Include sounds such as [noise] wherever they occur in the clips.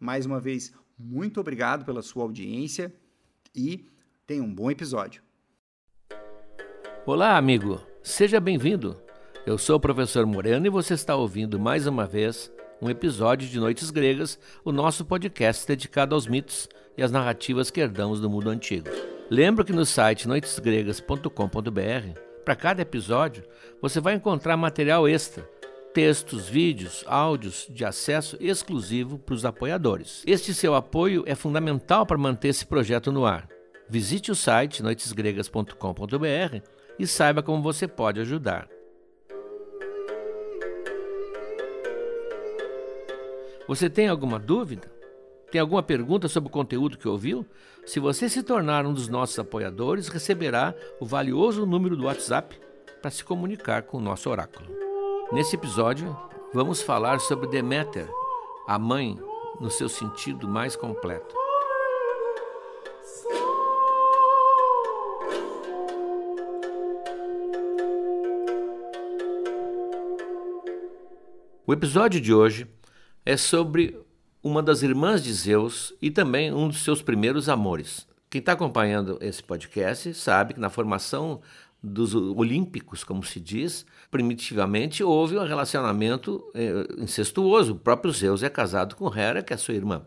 Mais uma vez, muito obrigado pela sua audiência e tenha um bom episódio. Olá, amigo. Seja bem-vindo. Eu sou o professor Moreno e você está ouvindo mais uma vez um episódio de Noites Gregas, o nosso podcast dedicado aos mitos e às narrativas que herdamos do mundo antigo. Lembro que no site noitesgregas.com.br, para cada episódio, você vai encontrar material extra, textos, vídeos, áudios de acesso exclusivo para os apoiadores. Este seu apoio é fundamental para manter esse projeto no ar. Visite o site noitesgregas.com.br e saiba como você pode ajudar. Você tem alguma dúvida? Tem alguma pergunta sobre o conteúdo que ouviu? Se você se tornar um dos nossos apoiadores, receberá o valioso número do WhatsApp para se comunicar com o nosso oráculo. Nesse episódio, vamos falar sobre Deméter, a mãe, no seu sentido mais completo. O episódio de hoje é sobre uma das irmãs de Zeus e também um dos seus primeiros amores. Quem está acompanhando esse podcast sabe que na formação dos olímpicos, como se diz, primitivamente houve um relacionamento eh, incestuoso. O próprio Zeus é casado com Hera, que é sua irmã.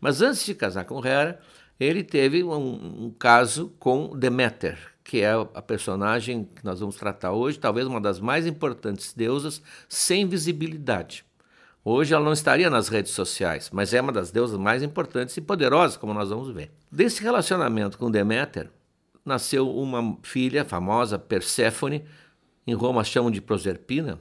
Mas antes de casar com Hera, ele teve um, um caso com Deméter, que é a personagem que nós vamos tratar hoje, talvez uma das mais importantes deusas sem visibilidade. Hoje ela não estaria nas redes sociais, mas é uma das deusas mais importantes e poderosas, como nós vamos ver. Desse relacionamento com Deméter, nasceu uma filha famosa, Perséfone, em Roma chamam de Proserpina,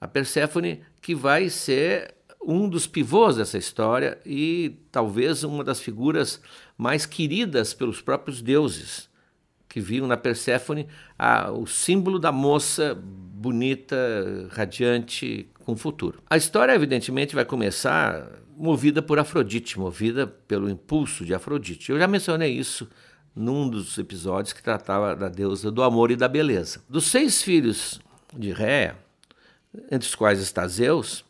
a Perséfone que vai ser um dos pivôs dessa história e talvez uma das figuras mais queridas pelos próprios deuses, que viam na Perséfone a, o símbolo da moça bonita, radiante, com futuro. A história, evidentemente, vai começar movida por Afrodite, movida pelo impulso de Afrodite. Eu já mencionei isso num dos episódios que tratava da deusa do amor e da beleza. Dos seis filhos de Réa, entre os quais está Zeus,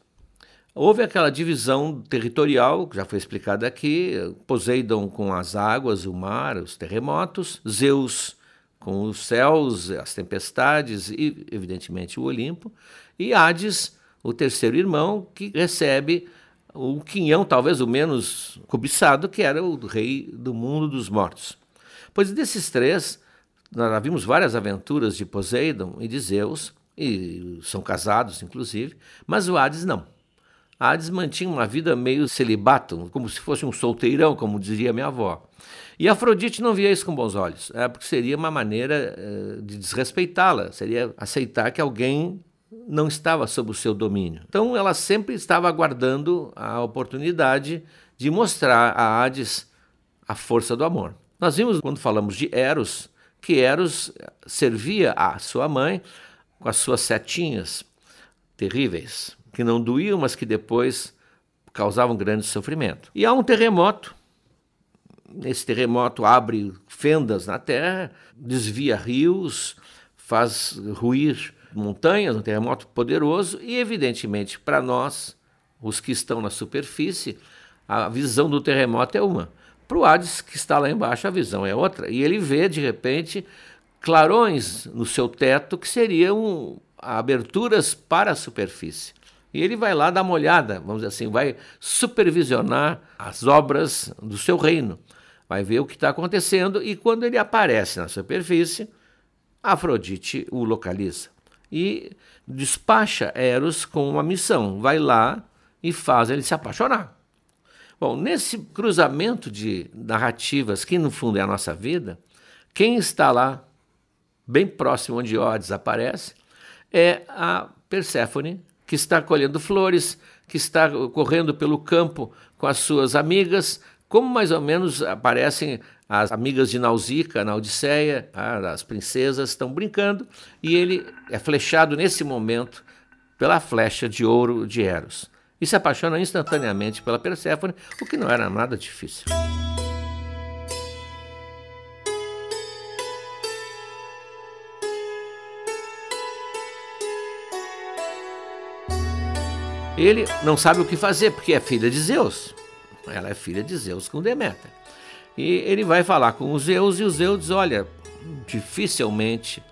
houve aquela divisão territorial, que já foi explicada aqui, Poseidon com as águas, o mar, os terremotos, Zeus com os céus, as tempestades e, evidentemente, o Olimpo, e Hades, o terceiro irmão, que recebe o quinhão, talvez o menos cobiçado, que era o rei do mundo dos mortos. Pois desses três, nós vimos várias aventuras de Poseidon e de Zeus, e são casados, inclusive, mas o Hades não. Hades mantinha uma vida meio celibato, como se fosse um solteirão, como dizia minha avó. E Afrodite não via isso com bons olhos, é, porque seria uma maneira é, de desrespeitá-la, seria aceitar que alguém não estava sob o seu domínio. Então ela sempre estava aguardando a oportunidade de mostrar a Hades a força do amor. Nós vimos quando falamos de Eros que Eros servia a sua mãe com as suas setinhas terríveis, que não doíam, mas que depois causavam grande sofrimento. E há um terremoto. Esse terremoto abre fendas na terra, desvia rios, faz ruir montanhas, um terremoto poderoso, e evidentemente para nós, os que estão na superfície, a visão do terremoto é uma. Para o Hades, que está lá embaixo, a visão é outra. E ele vê, de repente, clarões no seu teto que seriam aberturas para a superfície. E ele vai lá dar uma olhada, vamos dizer assim, vai supervisionar as obras do seu reino, vai ver o que está acontecendo e quando ele aparece na superfície, Afrodite o localiza e despacha Eros com uma missão, vai lá e faz ele se apaixonar. Bom, nesse cruzamento de narrativas, que no fundo é a nossa vida, quem está lá, bem próximo onde Hades aparece, é a Perséfone, que está colhendo flores, que está correndo pelo campo com as suas amigas, como mais ou menos aparecem as amigas de Nausicaa na Odisseia, as princesas estão brincando, e ele é flechado nesse momento pela flecha de ouro de Eros e se apaixona instantaneamente pela Perséfone, o que não era nada difícil. Ele não sabe o que fazer, porque é filha de Zeus. Ela é filha de Zeus com Deméter. E ele vai falar com os Zeus e os Zeus diz: Olha, dificilmente,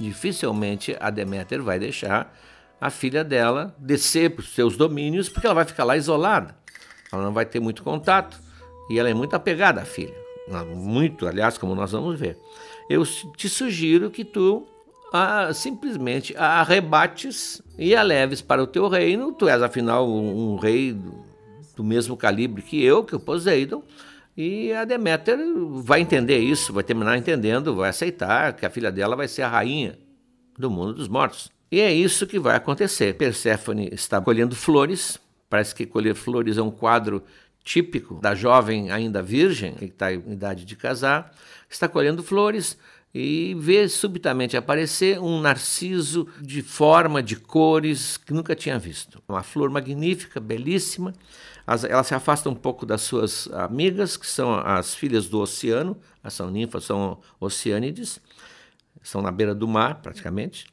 dificilmente a Deméter vai deixar a filha dela descer para os seus domínios, porque ela vai ficar lá isolada. Ela não vai ter muito contato e ela é muito apegada à filha. Muito, aliás, como nós vamos ver. Eu te sugiro que tu a, simplesmente a arrebates e a leves para o teu reino. Tu és, afinal, um, um rei do, do, mesmo calibre que eu, que o Poseidon. E a Deméter vai entender isso, vai terminar entendendo, vai aceitar que a filha dela vai ser a rainha do mundo dos mortos. E é isso que vai acontecer. Perséfone está colhendo flores, parece que colher flores é um quadro típico da jovem ainda virgem, que está em idade de casar, está colhendo flores e vê subitamente aparecer um narciso de forma, de cores que nunca tinha visto. Uma flor magnífica, belíssima. ela se afasta um pouco das suas amigas, que são as filhas do oceano, são ninfas, são oceânides, são na beira do mar praticamente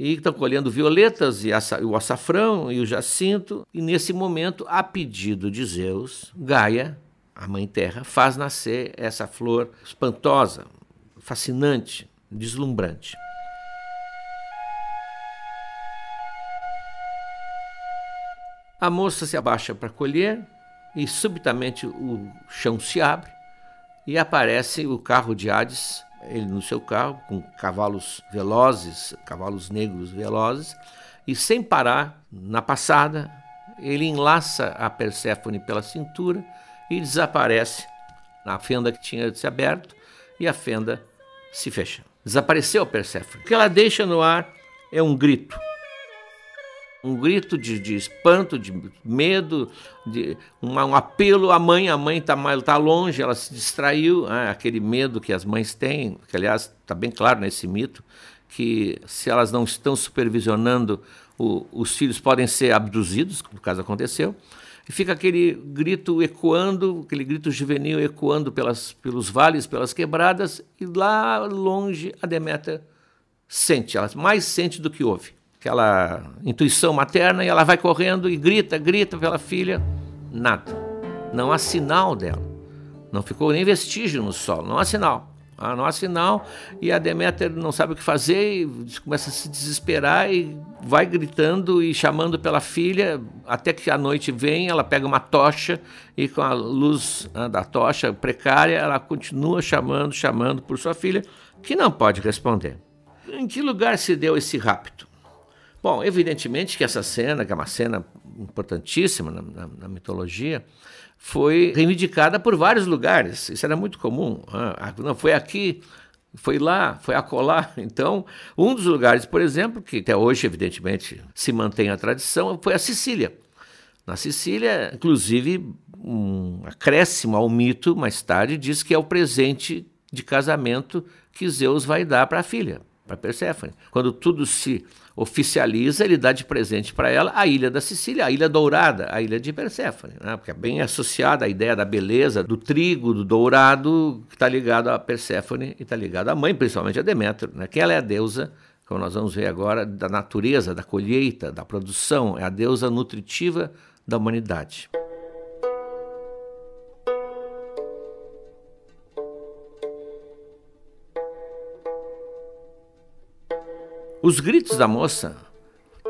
e estão colhendo violetas e o açafrão e o jacinto. E nesse momento, a pedido de Zeus, Gaia, a mãe terra, faz nascer essa flor espantosa, fascinante, deslumbrante. A moça se abaixa para colher e subitamente o chão se abre e aparece o carro de Hades ele no seu carro, com cavalos velozes, cavalos negros velozes, e sem parar, na passada, ele enlaça a Perséfone pela cintura e desaparece na fenda que tinha se aberto e a fenda se fecha. Desapareceu a Perséfone. O que ela deixa no ar é um grito um grito de, de espanto, de medo, de um, apelo à mãe. A mãe está tá longe, ela se distraiu. Né? Aquele medo que as mães têm, que aliás está bem claro nesse mito, que se elas não estão supervisionando, o, os filhos podem ser abduzidos, no caso aconteceu. E fica aquele grito ecoando, aquele grito juvenil ecoando pelas, pelos vales, pelas quebradas, e lá longe a Deméter sente, ela mais sente do que ouve aquela intuição materna, e ela vai correndo e grita, grita pela filha, nada. Não há sinal dela. Não ficou nem vestígio no solo, não há sinal. Ah, não há sinal, e a Deméter não sabe o que fazer, e começa a se desesperar e vai gritando e chamando pela filha, até que a noite vem, ela pega uma tocha e com a luz ah, da tocha precária, ela continua chamando, chamando por sua filha, que não pode responder. Em que lugar se deu esse rapto? Bom, evidentemente que essa cena, que é uma cena importantíssima na, na, na mitologia, foi reivindicada por vários lugares. Isso era muito comum. Ah, não foi aqui, foi lá, foi acolá. [laughs] Então, um dos lugares, por exemplo, que até hoje, evidentemente, se mantém a tradição, foi a Sicília. Na Sicília, inclusive, um acréscimo ao mito, mais tarde, diz que é o presente de casamento que Zeus vai dar para a filha, para Perséfone. Quando tudo se oficializa, ele dá de presente para ela a ilha da Sicília, a ilha dourada, a ilha de Perséfone, né? porque é bem associada à ideia da beleza, do trigo, do dourado, que está ligado a Perséfone e está ligado à mãe, principalmente a Demétrio, né? que ela é a deusa, como nós vamos ver agora, da natureza, da colheita, da produção, é a deusa nutritiva da humanidade. Os gritos da moça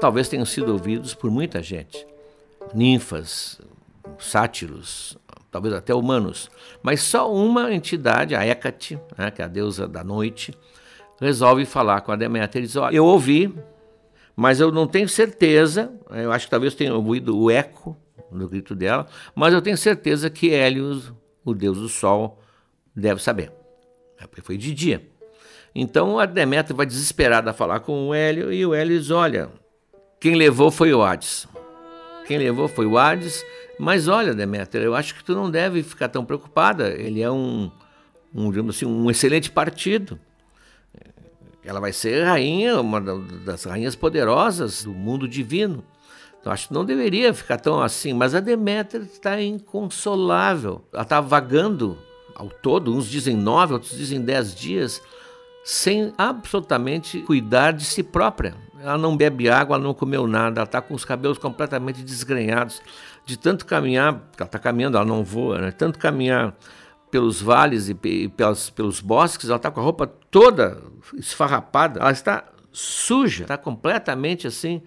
talvez tenham sido ouvidos por muita gente. Ninfas, sátiros, talvez até humanos. Mas só uma entidade, a Hecate, né, que é a deusa da noite, resolve falar com a Deméter e diz: Olha, eu ouvi, mas eu não tenho certeza. Eu acho que talvez tenha ouvido o eco do grito dela, mas eu tenho certeza que Hélios, o deus do sol, deve saber. É porque foi de dia. Então a Deméter vai desesperada falar com o Hélio e o Hélio diz: Olha, quem levou foi o Hades. Quem levou foi o Hades. Mas olha, Deméter, eu acho que tu não deve ficar tão preocupada. Ele é um, um, digamos assim, um excelente partido. Ela vai ser rainha, uma das rainhas poderosas do mundo divino. Então acho que não deveria ficar tão assim. Mas a Deméter está inconsolável. Ela está vagando ao todo. Uns dizem nove, outros dizem dez dias sem absolutamente cuidar de si própria. Ela não bebe água, ela não comeu nada, ela está com os cabelos completamente desgrenhados, de tanto caminhar, ela está caminhando, ela não voa, né? tanto caminhar pelos vales e, pelos, pelos bosques, ela está com a roupa toda esfarrapada, ela está suja, está completamente assim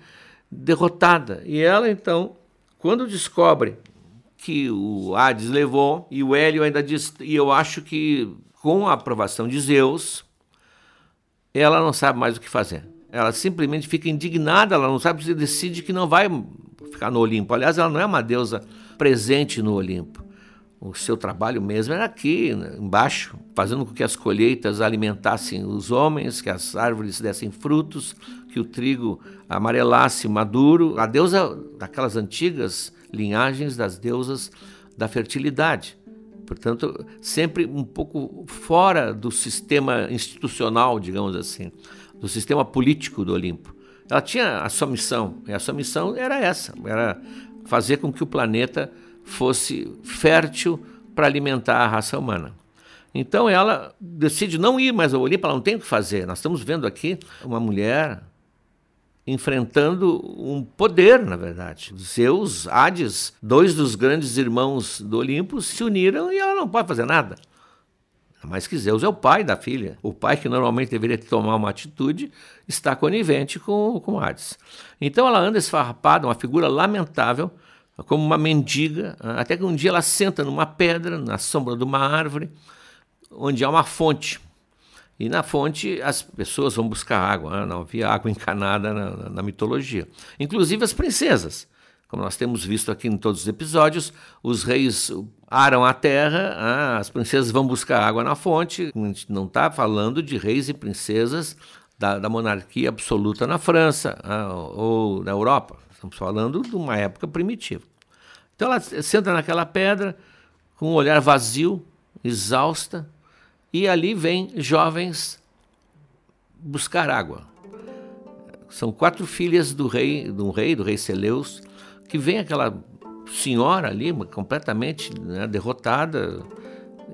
derrotada. E ela então, quando descobre que o Hades levou, e o Hélio ainda diz, e eu acho que com a aprovação de Zeus, ela não sabe mais o que fazer. Ela simplesmente fica indignada, ela não sabe se decide que não vai ficar no Olimpo. Aliás, ela não é uma deusa presente no Olimpo. O seu trabalho mesmo era aqui, né, embaixo, fazendo com que as colheitas alimentassem os homens, que as árvores dessem frutos, que o trigo amarelasse maduro. A deusa daquelas antigas linhagens das deusas da fertilidade. Portanto, sempre um pouco fora do sistema institucional, digamos assim, do sistema político do Olimpo. Ela tinha a sua missão, e a sua missão era essa, era fazer com que o planeta fosse fértil para alimentar a raça humana. Então ela decide não ir mais ao Olimpo, ela não tem o que fazer. Nós estamos vendo aqui uma mulher enfrentando um poder, na verdade. Zeus, Hades, dois dos grandes irmãos do Olimpo, se uniram e ela não pode fazer nada. Mas que Zeus é o pai da filha. O pai que normalmente deveria tomar uma atitude está conivente com, com Hades. Então ela anda esfarrapada, uma figura lamentável, como uma mendiga, até que um dia ela senta numa pedra, na sombra de uma árvore, onde há uma fonte. E na fonte as pessoas vão buscar água, né? não havia água [laughs] encanada na, na, mitologia. Inclusive as princesas. Como nós temos visto aqui em todos os episódios, os reis aram a terra, ah, as princesas vão buscar água na fonte. A gente não está falando de reis e princesas da, da monarquia absoluta na França ah, ou na Europa. Estamos falando de uma época primitiva. Então ela senta naquela pedra com um olhar vazio, exausta, e ali vêm jovens buscar água. São quatro filhas do rei, do rei, do rei Celeus, que vem aquela senhora ali, completamente né, derrotada,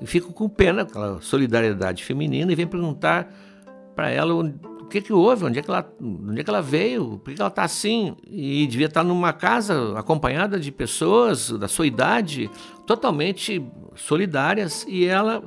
e fica com pena, aquela solidariedade feminina, e vem perguntar para ela o que, que houve, onde é que ela, onde é que ela veio, por que ela está assim? E devia estar numa casa acompanhada de pessoas da sua idade, totalmente solidárias, e ela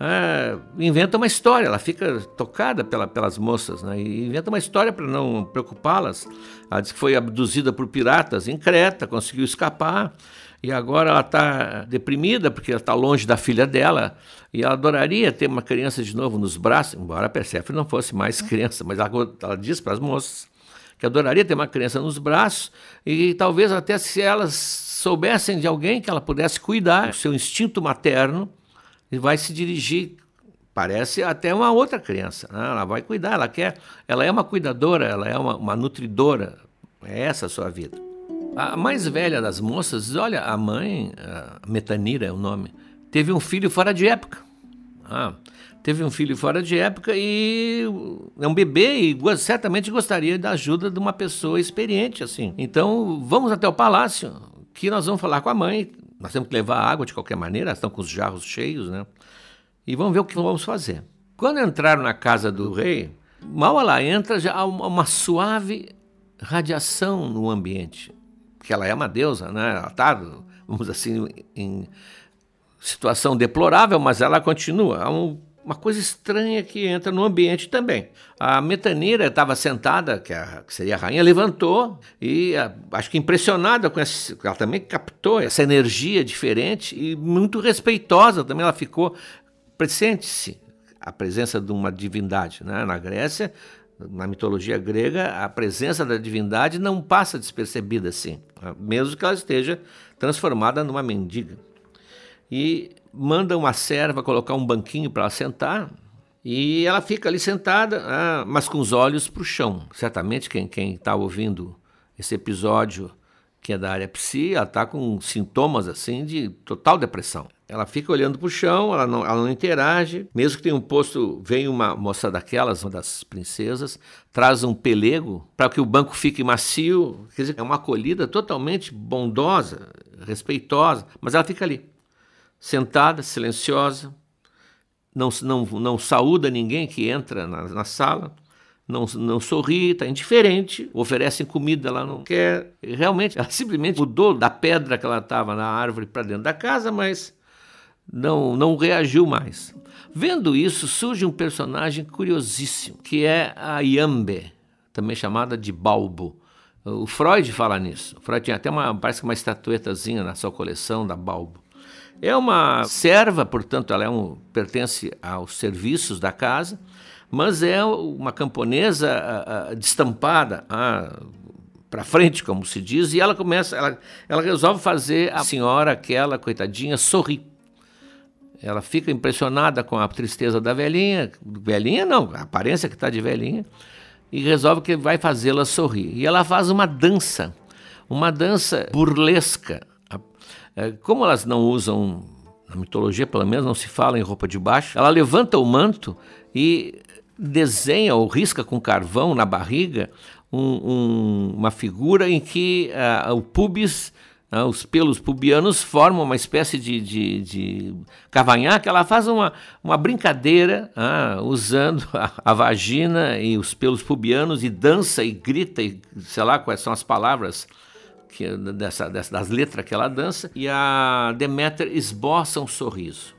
é, inventa uma história, ela fica tocada pela, pelas moças, né? e inventa uma história para não preocupá-las. Ela diz que foi abduzida por piratas em Creta, conseguiu escapar, e agora ela está deprimida porque ela está longe da filha dela, e ela adoraria ter uma criança de novo nos braços, embora a Perséfone não fosse mais criança, mas ela, ela diz para as moças que adoraria ter uma criança nos braços e talvez até se elas soubessem de alguém que ela pudesse cuidar, o seu instinto materno e vai se dirigir parece até uma outra criança. Né? Ela vai cuidar, ela quer, ela é uma cuidadora, ela é uma, uma nutridora. É essa a sua vida. A mais velha das moças olha, a mãe, a Metanira é o nome, teve um filho fora de época. Ah, teve um filho fora de época e é um bebê e certamente gostaria da ajuda de uma pessoa experiente assim. Então vamos até o palácio que nós vamos falar com a mãe. Nós temos que levar água de qualquer maneira, estão com os jarros cheios, né? E vamos ver o que vamos fazer. Quando entraram na casa do rei, mal ela entra, já há uma suave radiação no ambiente. Que ela é uma deusa, né? Ela está, vamos assim, em situação deplorável, mas ela continua. Há um, uma coisa estranha que entra no ambiente também. A Metanira estava sentada, que, a, que, seria a rainha, levantou e a, acho que impressionada com essa, ela também captou essa energia diferente e muito respeitosa também ela ficou. Presente-se a presença de uma divindade. Né? Na Grécia, na mitologia grega, a presença da divindade não passa despercebida assim, mesmo que ela esteja transformada numa mendiga e manda uma serva colocar um banquinho para ela sentar. E ela fica ali sentada, ah, mas com os olhos para o chão. Certamente quem está ouvindo esse episódio, que é da área psi, ela está com sintomas assim de total depressão. Ela fica olhando para o chão, ela não, ela não interage. Mesmo que tenha um posto, vem uma moça daquelas, uma das princesas, traz um pelego para que o banco fique macio. Quer dizer, é uma acolhida totalmente bondosa, respeitosa, mas ela fica ali sentada, silenciosa, não, não, não saúda ninguém que entra na, na sala, não, não sorri, está indiferente, oferecem comida, ela não quer. Realmente, ela simplesmente mudou da pedra que ela estava na árvore para dentro da casa, mas não, não reagiu mais. Vendo isso, surge um personagem curiosíssimo, que é a Yambe, também chamada de Balbo. O Freud fala nisso. O Freud tinha até uma, parece uma estatuetazinha na sua coleção da Balbo. É uma serva, portanto, ela é um, pertence aos serviços da casa, mas é uma camponesa a, a, destampada para frente, como se diz, e ela começa, ela, ela resolve fazer a senhora, aquela coitadinha, sorrir. Ela fica impressionada com a tristeza da velhinha, velhinha não, a aparência que está de velhinha, e resolve que vai fazê-la sorrir. E ela faz uma dança, uma dança burlesca, como elas não usam, na mitologia pelo menos, não se fala em roupa de baixo, ela levanta o manto e desenha ou risca com carvão na barriga um, um, uma figura em que uh, o pubis, uh, os pelos pubianos formam uma espécie de, de, de cavanhaque. Ela faz uma, uma brincadeira uh, usando a, a, vagina e os pelos pubianos e dança e grita e sei lá quais são as palavras que, dessa, dessa, das letras que ela dança, e a Deméter esboça um sorriso.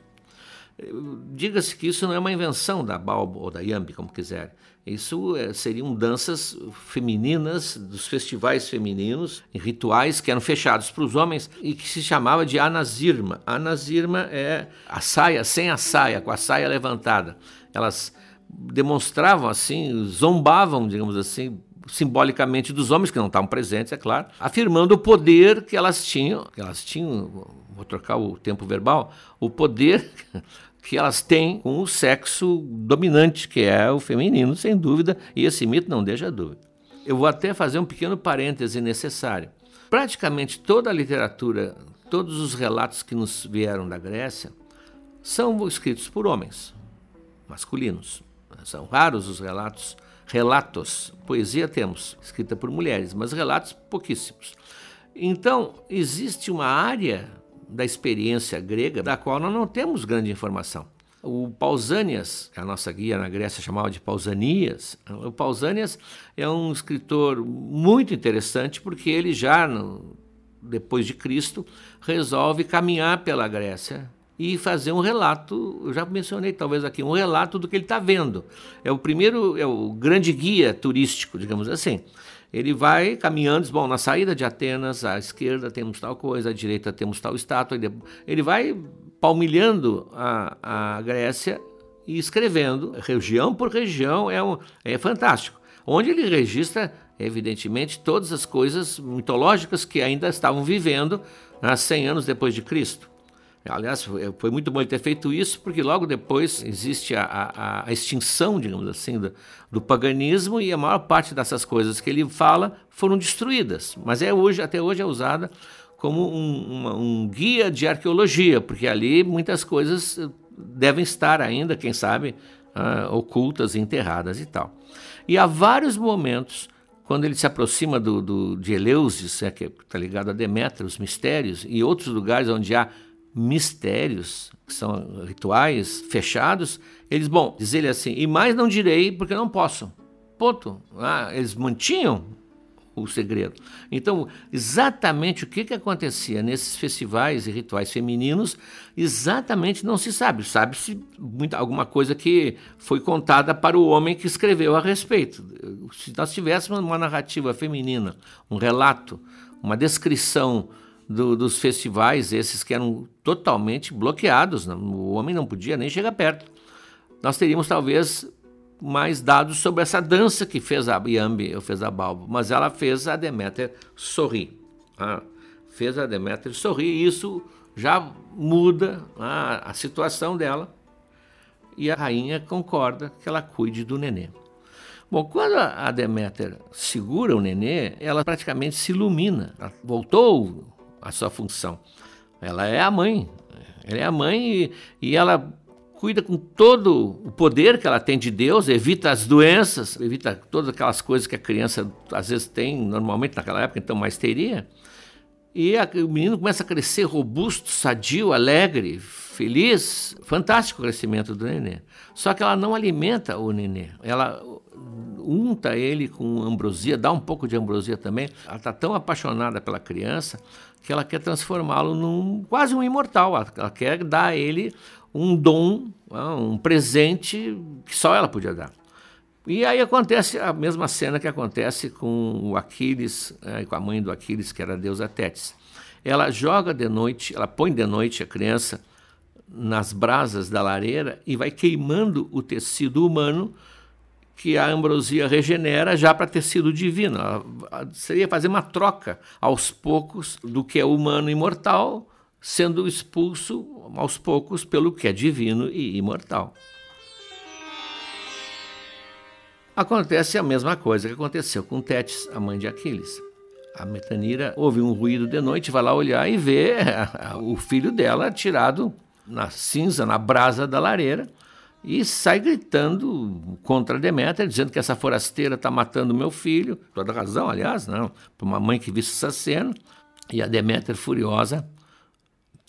Diga-se que isso não é uma invenção da Balbo ou da Yambi, como quiser. Isso é, seriam danças femininas dos festivais femininos, em rituais que eram fechados para os homens e que se chamava de anazirma. Anazirma é a saia sem a saia, com a saia levantada. Elas demonstravam assim, zombavam, digamos assim, simbolicamente dos homens que não estavam presentes, é claro, afirmando o poder que elas tinham, que elas tinham, vou trocar o tempo verbal, o poder [laughs] que elas têm com o sexo dominante, que é o feminino, sem dúvida, e esse mito não deixa dúvida. Eu vou até fazer um pequeno parêntese necessário. Praticamente toda a literatura, todos os relatos que nos vieram da Grécia, são escritos por homens, masculinos. São raros os relatos relatos. Poesia temos, escrita por mulheres, mas relatos pouquíssimos. Então, existe uma área da experiência grega da qual nós não temos grande informação. O Pausanias, a nossa guia na Grécia chamava de Pausanias, o Pausanias é um escritor muito interessante porque ele já, no, depois de Cristo, resolve caminhar pela Grécia e fazer um relato, eu já mencionei talvez aqui, um relato do que ele está vendo. É o primeiro, é o grande guia turístico, digamos assim. Ele vai caminhando, diz, bom, na saída de Atenas, à esquerda temos tal coisa, à direita temos tal estátua. Ele vai palmilhando a, a Grécia e escrevendo, região por região, é, um, é fantástico. onde ele registra, evidentemente, todas as coisas mitológicas que ainda estavam vivendo né, 100 anos depois de Cristo. Aliás, foi muito bom ele ter feito isso, porque logo depois existe a, a, a extinção, digamos assim, do, do, paganismo e a maior parte dessas coisas que ele fala foram destruídas. Mas é hoje, até hoje é usada como um, uma, um guia de arqueologia, porque ali muitas coisas devem estar ainda, quem sabe, uh, ocultas, enterradas e tal. E há vários momentos quando ele se aproxima do, do de Eleusis, é, que está ligado a Deméter, os mistérios, e outros lugares onde há mistérios, que são rituais fechados, eles, bom, diz ele assim, e mais não direi porque não posso. Ponto. Ah, eles mantinham o segredo. Então, exatamente o que, que acontecia nesses festivais e rituais femininos, exatamente não se sabe. Sabe-se alguma coisa que foi contada para o homem que escreveu a respeito. Se nós tivéssemos uma narrativa feminina, um relato, uma descrição do, dos festivais, esses que eram totalmente bloqueados, o homem não podia nem chegar perto. Nós teríamos talvez mais dados sobre essa dança que fez a Yambi, ou fez a Balbo, mas ela fez a Deméter sorrir. Ah, fez a Deméter sorrir e isso já muda ah, a situação dela e a rainha concorda que ela cuide do nenê. Bom, quando a Deméter segura o nenê, ela praticamente se ilumina, ela voltou a sua função. Ela é a mãe. Ela é a mãe e, e ela cuida com todo o poder que ela tem de Deus, evita as doenças, evita todas aquelas coisas que a criança às vezes tem, normalmente naquela época, então mais teria. E a, o menino começa a crescer robusto, sadio, alegre, feliz. Fantástico o crescimento do nenê. Só que ela não alimenta o nenê. Ela unta ele com ambrosia, dá um pouco de ambrosia também. Ela está tão apaixonada pela criança que ela quer transformá-lo num quase um imortal. Ela quer dar a ele um dom, né, um presente que só ela podia dar. E aí acontece a mesma cena que acontece com o Aquiles, né, com a mãe do Aquiles, que era a deusa Tétis. Ela joga de noite, ela põe de noite a criança nas brasas da lareira e vai queimando o tecido humano que a ambrosia regenera já para tecido divino. seria fazer uma troca aos poucos do que é humano e imortal, sendo expulso aos poucos pelo que é divino e imortal. Acontece a mesma coisa que aconteceu com Tétis, a mãe de Aquiles. A Metanira ouve um ruído de noite, vai lá olhar e vê [laughs] o filho dela tirado na cinza, na brasa da lareira e sai gritando contra Deméter, dizendo que essa forasteira está matando meu filho. Toda razão, aliás, não. Para uma mãe que visse essa cena. E a Deméter, furiosa,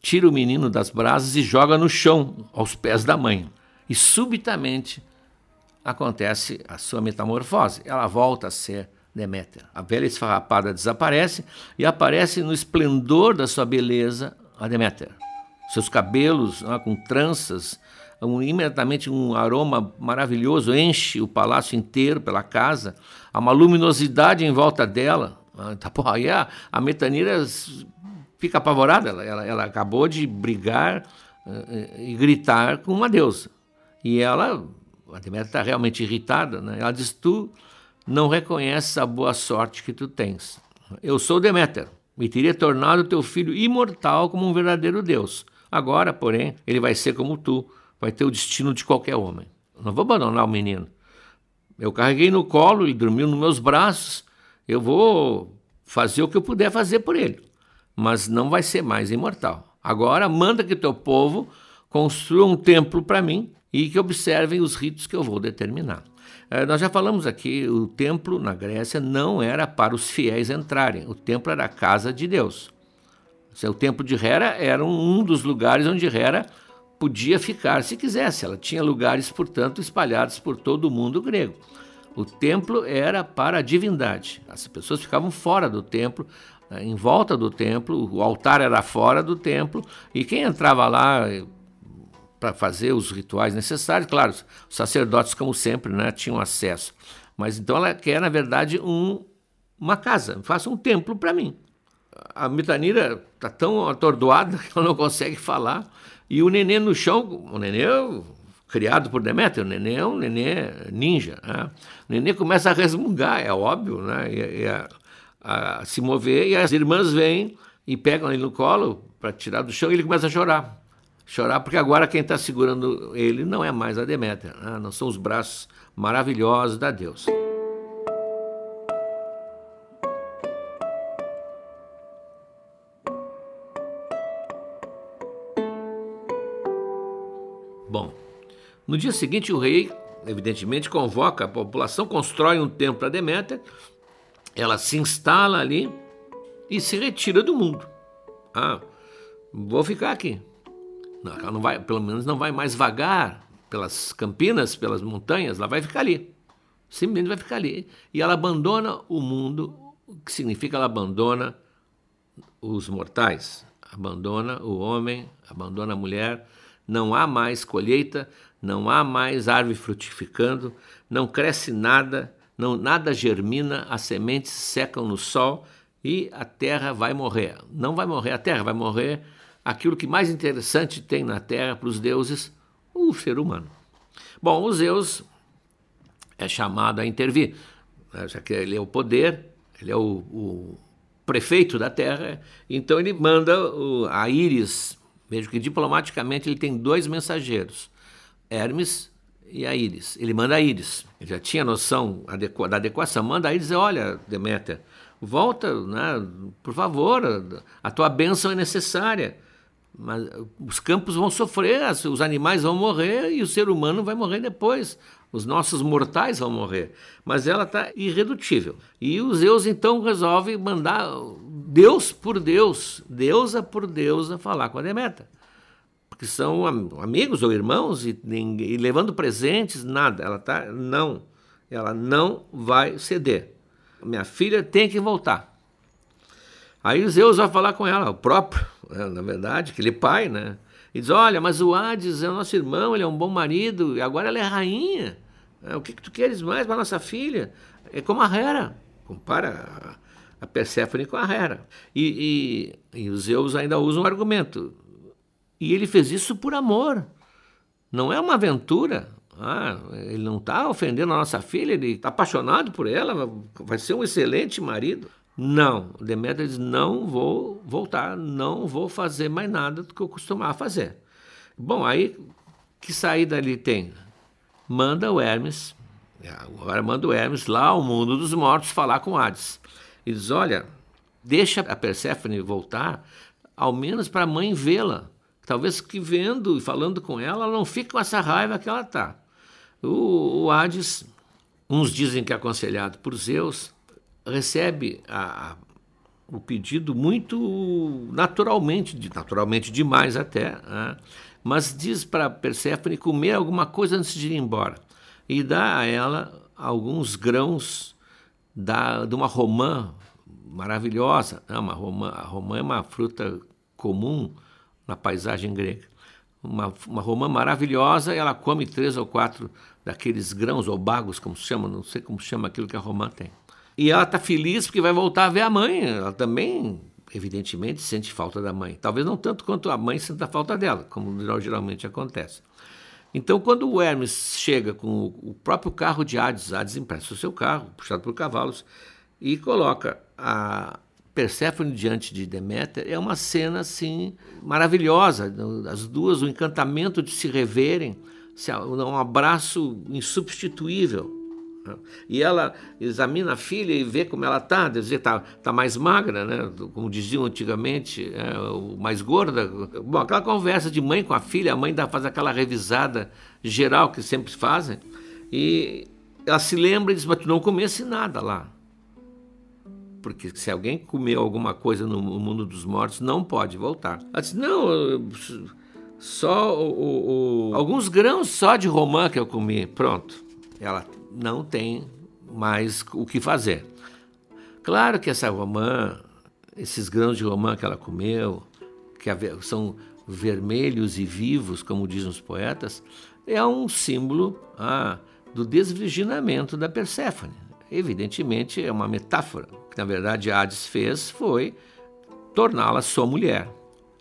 tira o menino das brasas e joga no chão, aos pés da mãe. E subitamente acontece a sua metamorfose. Ela volta a ser Deméter. A velha esfarrapada desaparece e aparece no esplendor da sua beleza a Deméter. Seus cabelos ah, com tranças um, imediatamente um aroma maravilhoso enche o palácio inteiro pela casa, há uma luminosidade em volta dela. Ah, tá, porra, aí a, a Metanira fica apavorada, ela, ela, ela acabou de brigar uh, e gritar com uma deusa. E ela, a Deméter está realmente irritada, né? ela diz: Tu não reconheces a boa sorte que tu tens. Eu sou Deméter e teria tornado teu filho imortal como um verdadeiro Deus. Agora, porém, ele vai ser como tu, vai ter o destino de qualquer homem. não vou abandonar o menino. Eu carreguei no colo, ele dormiu nos meus braços. Eu vou fazer o que eu puder fazer por ele, mas não vai ser mais imortal. Agora manda que teu povo construa um templo para mim e que observem os ritos que eu vou determinar. É, nós já falamos aqui, o templo na Grécia não era para os fiéis entrarem, o templo era a casa de Deus. O templo de Hera era um dos lugares onde Hera podia ficar se quisesse. Ela tinha lugares, portanto, espalhados por todo o mundo grego. O templo era para a divindade. As pessoas ficavam fora do templo, eh, em volta do templo, o altar era fora do templo, e quem entrava lá eh, para fazer os rituais necessários, claro, os sacerdotes, como sempre, né, tinham acesso. Mas então ela quer, na verdade, um, uma casa, faça um templo para mim. A Mitanira está tão atordoada [laughs] que ela não consegue falar, e o nenê no chão, o nenê criado por Deméter, o nenê é um nenê ninja. Né? O nenê começa a resmungar, é óbvio, né? E, e a, a, se mover, e as irmãs vêm e pegam ele no colo para tirar do chão e ele começa a chorar. Chorar porque agora quem está segurando ele não é mais a Deméter, né? não são os braços maravilhosos da deusa. No dia seguinte o rei, evidentemente, convoca a população, constrói um templo para Deméter, ela se instala ali e se retira do mundo. Ah, vou ficar aqui. Não, ela não vai, pelo menos não vai mais vagar pelas campinas, pelas montanhas, ela vai ficar ali. Simplesmente vai ficar ali. E ela abandona o mundo, o que significa ela abandona os mortais, abandona o homem, abandona a mulher, não há mais colheita, não há mais árvore frutificando, não cresce nada, não nada germina, as sementes secam no sol e a terra vai morrer. Não vai morrer a terra, vai morrer aquilo que mais interessante tem na terra para os deuses, o ser humano. Bom, o Zeus é chamado a intervir, né, já que ele é o poder, ele é o, o prefeito da terra, então ele manda o, a Íris Veja que diplomaticamente ele tem dois mensageiros, Hermes e a Íris. Ele manda a Íris. Ele já tinha noção da adequação. Manda a Íris dizer, olha, Deméter, volta, né, por favor, a tua bênção é necessária. Mas os campos vão sofrer, os animais vão morrer e o ser humano vai morrer depois. Os nossos mortais vão morrer. Mas ela está irredutível. E os Zeus então resolve mandar Deus por Deus, deusa por deusa, falar com a Deméter. Porque são amigos ou irmãos e, e levando presentes, nada. Ela tá, não. Ela não vai ceder. Minha filha tem que voltar. Aí Zeus vai falar com ela, o próprio, [laughs] né, na verdade, aquele pai, né? E diz: Olha, mas o Hades é o nosso irmão, ele é um bom marido, e agora ela é rainha. É, o que, que tu queres mais para nossa filha? É como a Hera. Compara a Perséfone com a Hera. E, e, e os Zeus ainda usam um argumento. E ele fez isso por amor. Não é uma aventura. Ah, ele não está ofendendo a nossa filha, ele está apaixonado por ela, vai ser um excelente marido. Não, Deméter diz: não vou voltar, não vou fazer mais nada do que eu costumava fazer. Bom, aí que saída ele tem? Manda o Hermes, agora manda o Hermes lá ao mundo dos mortos falar com Hades. E diz: olha, deixa a Perséfone voltar, ao menos para a mãe vê-la. Talvez que vendo e falando com ela, ela não fique com essa raiva que ela está. O, o Hades, uns dizem que é aconselhado por Zeus, recebe a, a, o pedido muito naturalmente, naturalmente demais até, né? mas diz para Perséfone comer alguma coisa antes de ir embora e dá a ela alguns grãos da, de uma romã maravilhosa. Né? Uma romã, a romã é uma fruta comum na paisagem grega. Uma, uma romã maravilhosa, ela come três ou quatro daqueles grãos ou bagos, como se chama, não sei como se chama aquilo que a romã tem. E ela está feliz porque vai voltar a ver a mãe. Ela também, evidentemente, sente falta da mãe. Talvez não tanto quanto a mãe sente a falta dela, como geralmente acontece. Então, quando o Hermes chega com o próprio carro de Hades, Hades empresta o seu carro, puxado por cavalos, e coloca a Perséfone diante de Deméter, é uma cena assim maravilhosa. As duas, o encantamento de se reverem, um abraço insubstituível. E ela examina a filha e vê como ela está, dizer, está tá mais magra, né? como diziam antigamente, é, mais gorda. Bom, aquela conversa de mãe com a filha, a mãe faz aquela revisada geral que sempre fazem, e ela se lembra e diz, mas tu não comesse nada lá. Porque se alguém comeu alguma coisa no mundo dos mortos, não pode voltar. Ela disse, não, só o, o, alguns grãos só de romã que eu comi, pronto. Ela não tem mais o que fazer. Claro que essa romã, esses grãos de romã que ela comeu, que são vermelhos e vivos, como dizem os poetas, é um símbolo ah, do desvirginamento da Perséfone. Evidentemente, é uma metáfora. Que, na verdade, Hades fez foi torná-la sua mulher.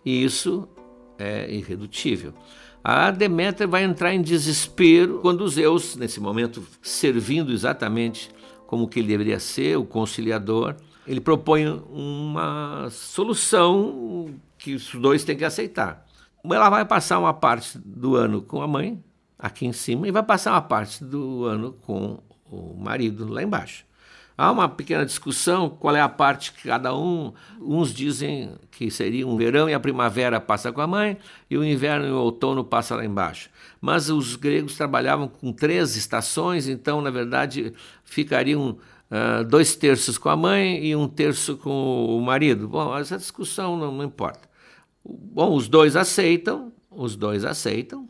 E isso é irredutível. A Deméter vai entrar em desespero quando Zeus, nesse momento servindo exatamente como que ele deveria ser, o conciliador, ele propõe uma solução que os dois têm que aceitar. Ela vai passar uma parte do ano com a mãe, aqui em cima, e vai passar uma parte do ano com o marido lá embaixo. Há uma pequena discussão qual é a parte que cada um. Uns dizem que seria um verão e a primavera passa com a mãe, e o inverno e o outono passa lá embaixo. Mas os gregos trabalhavam com três estações, então, na verdade, ficariam uh, dois terços com a mãe e um terço com o marido. Bom, essa discussão não, não importa. Bom, os dois aceitam, os dois aceitam,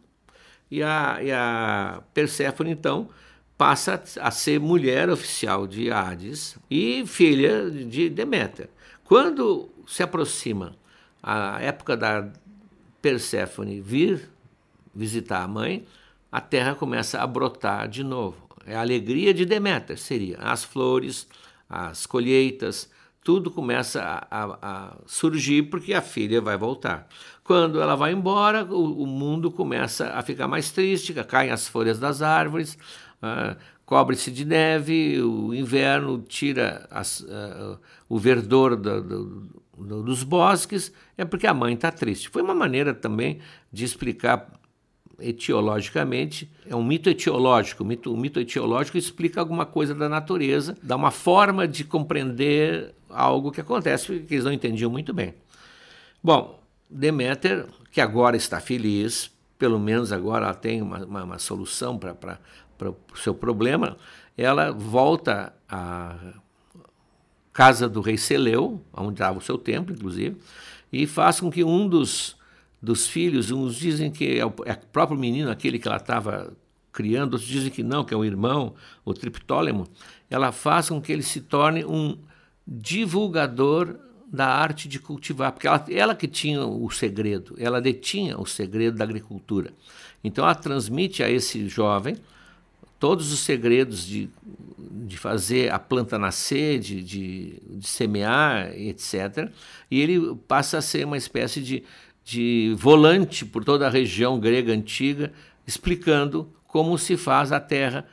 e a, e a Perséfone, então, passa a ser mulher oficial de Hades e filha de Deméter. Quando se aproxima a época da Perséfone vir visitar a mãe, a terra começa a brotar de novo. É a alegria de Deméter, seria as flores, as colheitas, tudo começa a, a, a, surgir porque a filha vai voltar. Quando ela vai embora, o, o mundo começa a ficar mais triste, caem as folhas das árvores, uh, cobre-se de neve, o inverno tira as, uh, o verdor do, do, do, dos bosques, é porque a mãe está triste. Foi uma maneira também de explicar etiologicamente, é um mito etiológico. O mito, mito etiológico explica alguma coisa da natureza, dá uma forma de compreender algo que acontece que eles não entendiam muito bem. Bom, Deméter, que agora está feliz, pelo menos agora ela tem uma, uma, uma solução para o seu problema, ela volta à casa do rei Seleu, onde estava o seu templo, inclusive, e faz com que um dos, dos filhos, uns dizem que é o, é o próprio menino, aquele que ela estava criando, outros dizem que não, que é o irmão, o Triptólemo, ela faz com que ele se torne um divulgador da arte de cultivar, porque ela, ela que tinha o segredo, ela detinha o segredo da agricultura. Então ela transmite a esse jovem todos os segredos de, de fazer a planta nascer, de, de, de semear, etc. E ele passa a ser uma espécie de, de volante por toda a região grega antiga, explicando como se faz a terra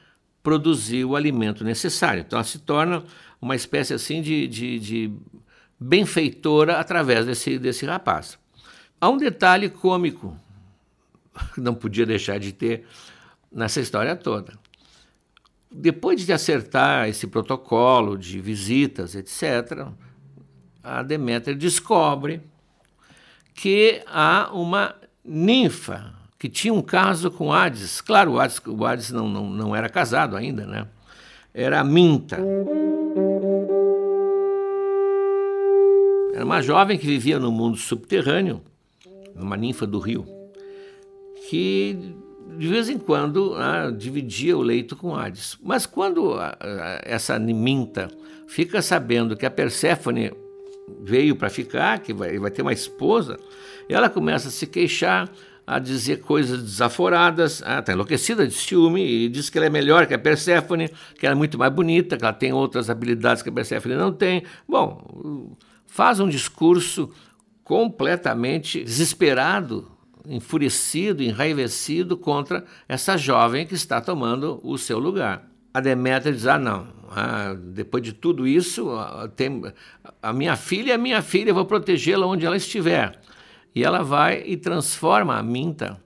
produzir o alimento necessário. Então ela se torna uma espécie assim de, de, de benfeitora através desse, desse rapaz. Há um detalhe cômico que [laughs] não podia deixar de ter nessa história toda. Depois de acertar esse protocolo de visitas, etc., a Deméter descobre que há uma ninfa que tinha um caso com Hades. Claro, o Hades, o Hades não, não, não era casado ainda, né? Era a Minta. Era uma jovem que vivia no mundo subterrâneo, uma ninfa do rio, que de vez em quando ah, dividia o leito com Hades. Mas quando ah, ah, essa Minta fica sabendo que a Perséfone veio para ficar, que vai, vai ter uma esposa, ela começa a se queixar, a dizer coisas desaforadas, está ah, enlouquecida de ciúme e diz que ela é melhor que a Perséfone, que ela é muito mais bonita, que ela tem outras habilidades que a Perséfone não tem. Bom, faz um discurso completamente desesperado, enfurecido, enraivecido contra essa jovem que está tomando o seu lugar. A Deméter diz: Ah, não, ah, depois de tudo isso, tem, a minha filha é minha filha, eu vou protegê-la onde ela estiver. E ela vai e transforma a minta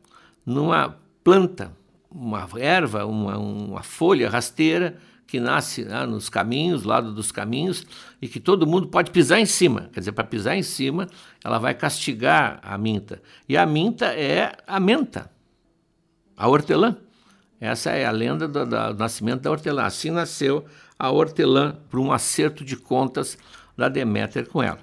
numa planta, uma erva, uma, uma folha rasteira que nasce né, nos caminhos, lado dos caminhos, e que todo mundo pode pisar em cima. Quer dizer, para pisar em cima, ela vai castigar a minta. E a minta é a menta, a hortelã. Essa é a lenda do, do nascimento da hortelã. Assim nasceu a hortelã por um acerto de contas da Deméter com ela.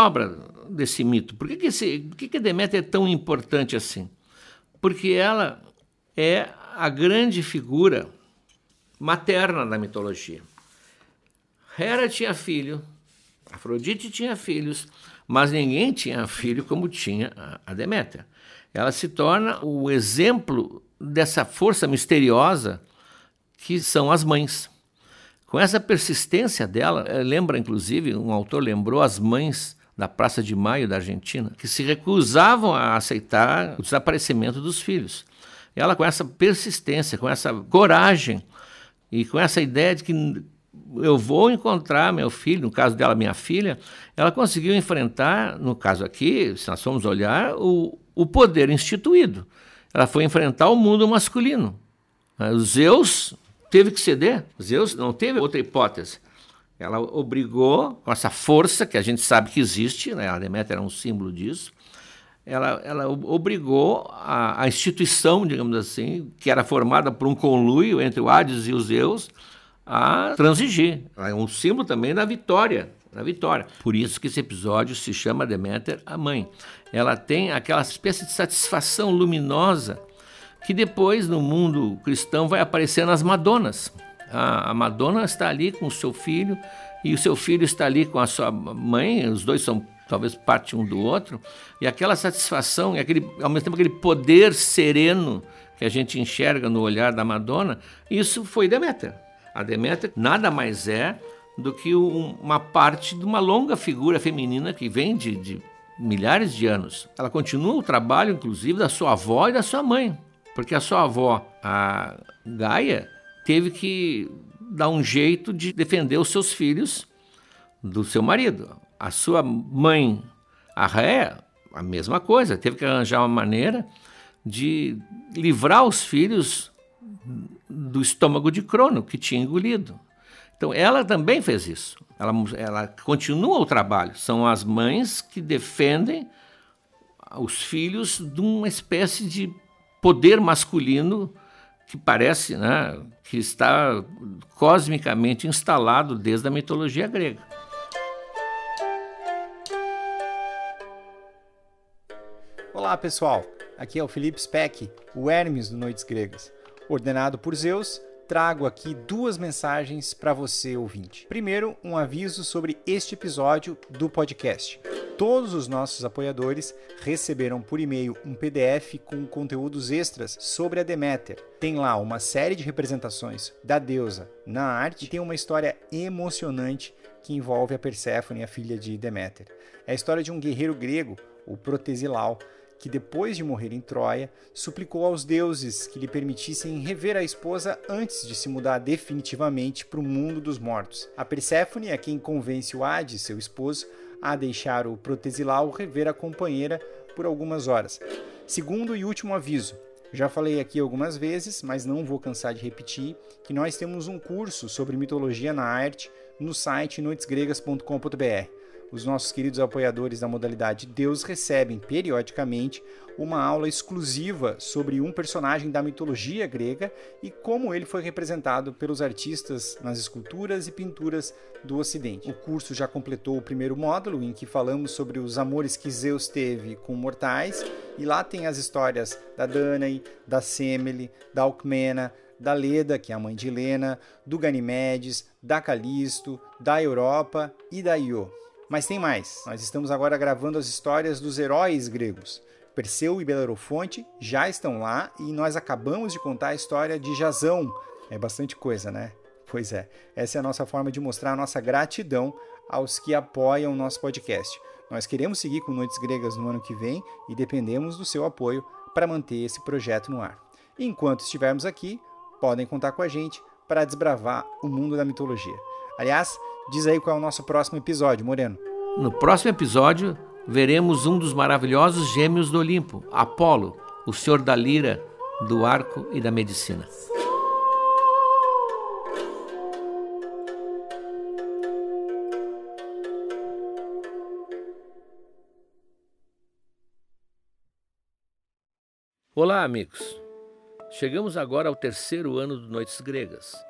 Sobra desse mito? Por que, que, esse, por que, que Deméter é tão importante assim? Porque ela é a grande figura materna da mitologia. Hera tinha filho, Afrodite tinha filhos, mas ninguém tinha filho como tinha a Deméter. Ela se torna o exemplo dessa força misteriosa que são as mães. Com essa persistência dela, eh, lembra inclusive, um autor lembrou as mães da Praça de Maio da Argentina, que se recusavam a aceitar o desaparecimento dos filhos. Ela, com essa persistência, com essa coragem e com essa ideia de que eu vou encontrar meu filho, no caso dela, minha filha, ela conseguiu enfrentar, no caso aqui, se nós formos olhar, o, o poder instituído. Ela foi enfrentar o mundo masculino. Zeus teve que ceder. Zeus não teve outra hipótese. Ela obrigou, com essa força que a gente sabe que existe, né? a Deméter era um símbolo disso, ela, ela obrigou a, a, instituição, digamos assim, que era formada por um conluio entre o Hades e os Zeus, a transigir. É um símbolo também da vitória, da vitória. Por isso que esse episódio se chama Deméter a mãe. Ela tem aquela espécie de satisfação luminosa que depois no mundo cristão vai aparecer nas Madonas. A, Madonna está ali com o seu filho e o seu filho está ali com a sua mãe, os dois são talvez parte um do outro, e aquela satisfação, e aquele, ao mesmo tempo aquele poder sereno que a gente enxerga no olhar da Madonna, isso foi Deméter. A Deméter nada mais é do que um, uma parte de uma longa figura feminina que vem de, de milhares de anos. Ela continua o trabalho, inclusive, da sua avó e da sua mãe. Porque a sua avó, a Gaia, teve que dar um jeito de defender os seus filhos do seu marido. A sua mãe, a Ré, a mesma coisa, teve que arranjar uma maneira de livrar os filhos do estômago de Crono, que tinha engolido. Então, ela também fez isso. Ela, ela continua o trabalho. São as mães que defendem os filhos de uma espécie de poder masculino que parece né, que está cosmicamente instalado desde a mitologia grega. Olá pessoal, aqui é o Felipe Speck, o Hermes do Noites Gregas. Ordenado por Zeus, trago aqui duas mensagens para você ouvinte. Primeiro, um aviso sobre este episódio do podcast todos os nossos apoiadores receberam por e-mail um PDF com conteúdos extras sobre a Deméter. Tem lá uma série de representações da deusa na arte e tem uma história emocionante que envolve a Perséfone, a filha de Deméter. É a história de um guerreiro grego, o Protesilau, que depois de morrer em Troia, suplicou aos deuses que lhe permitissem rever a esposa antes de se mudar definitivamente para o mundo dos mortos. A Perséfone é quem convence o Hades, seu esposo, a deixar o Protesilau rever a companheira por algumas horas. Segundo e último aviso, já falei aqui algumas vezes, mas não vou cansar de repetir, que nós temos um curso sobre mitologia na arte no site noitesgregas.com.br. Os nossos queridos apoiadores da modalidade Deus recebem periodicamente uma aula exclusiva sobre um personagem da mitologia grega e como ele foi representado pelos artistas nas esculturas e pinturas do Ocidente. O curso já completou o primeiro módulo, em que falamos sobre os amores que Zeus teve com mortais, e lá tem as histórias da Danae, da Semele, da Alcmena, da Leda, que é a mãe de Helena, do Ganimedes, da Calisto, da Europa e da Io. Mas tem mais. Nós estamos agora gravando as histórias dos heróis gregos. Perseu e Belerofonte já estão lá e nós acabamos de contar a história de Jazão. É bastante coisa, né? Pois é. Essa é a nossa forma de mostrar a nossa gratidão aos que apoiam o nosso podcast. Nós queremos seguir com Noites Gregas no ano que vem e dependemos do seu apoio para manter esse projeto no ar. enquanto estivermos aqui, podem contar com a gente para desbravar o mundo da mitologia. Aliás, Diz aí qual é o nosso próximo episódio, Moreno. No próximo episódio, veremos um dos maravilhosos gêmeos do Olimpo, Apolo, o senhor da lira, do arco e da medicina. Olá, amigos. Chegamos agora ao terceiro ano do Noites Gregas.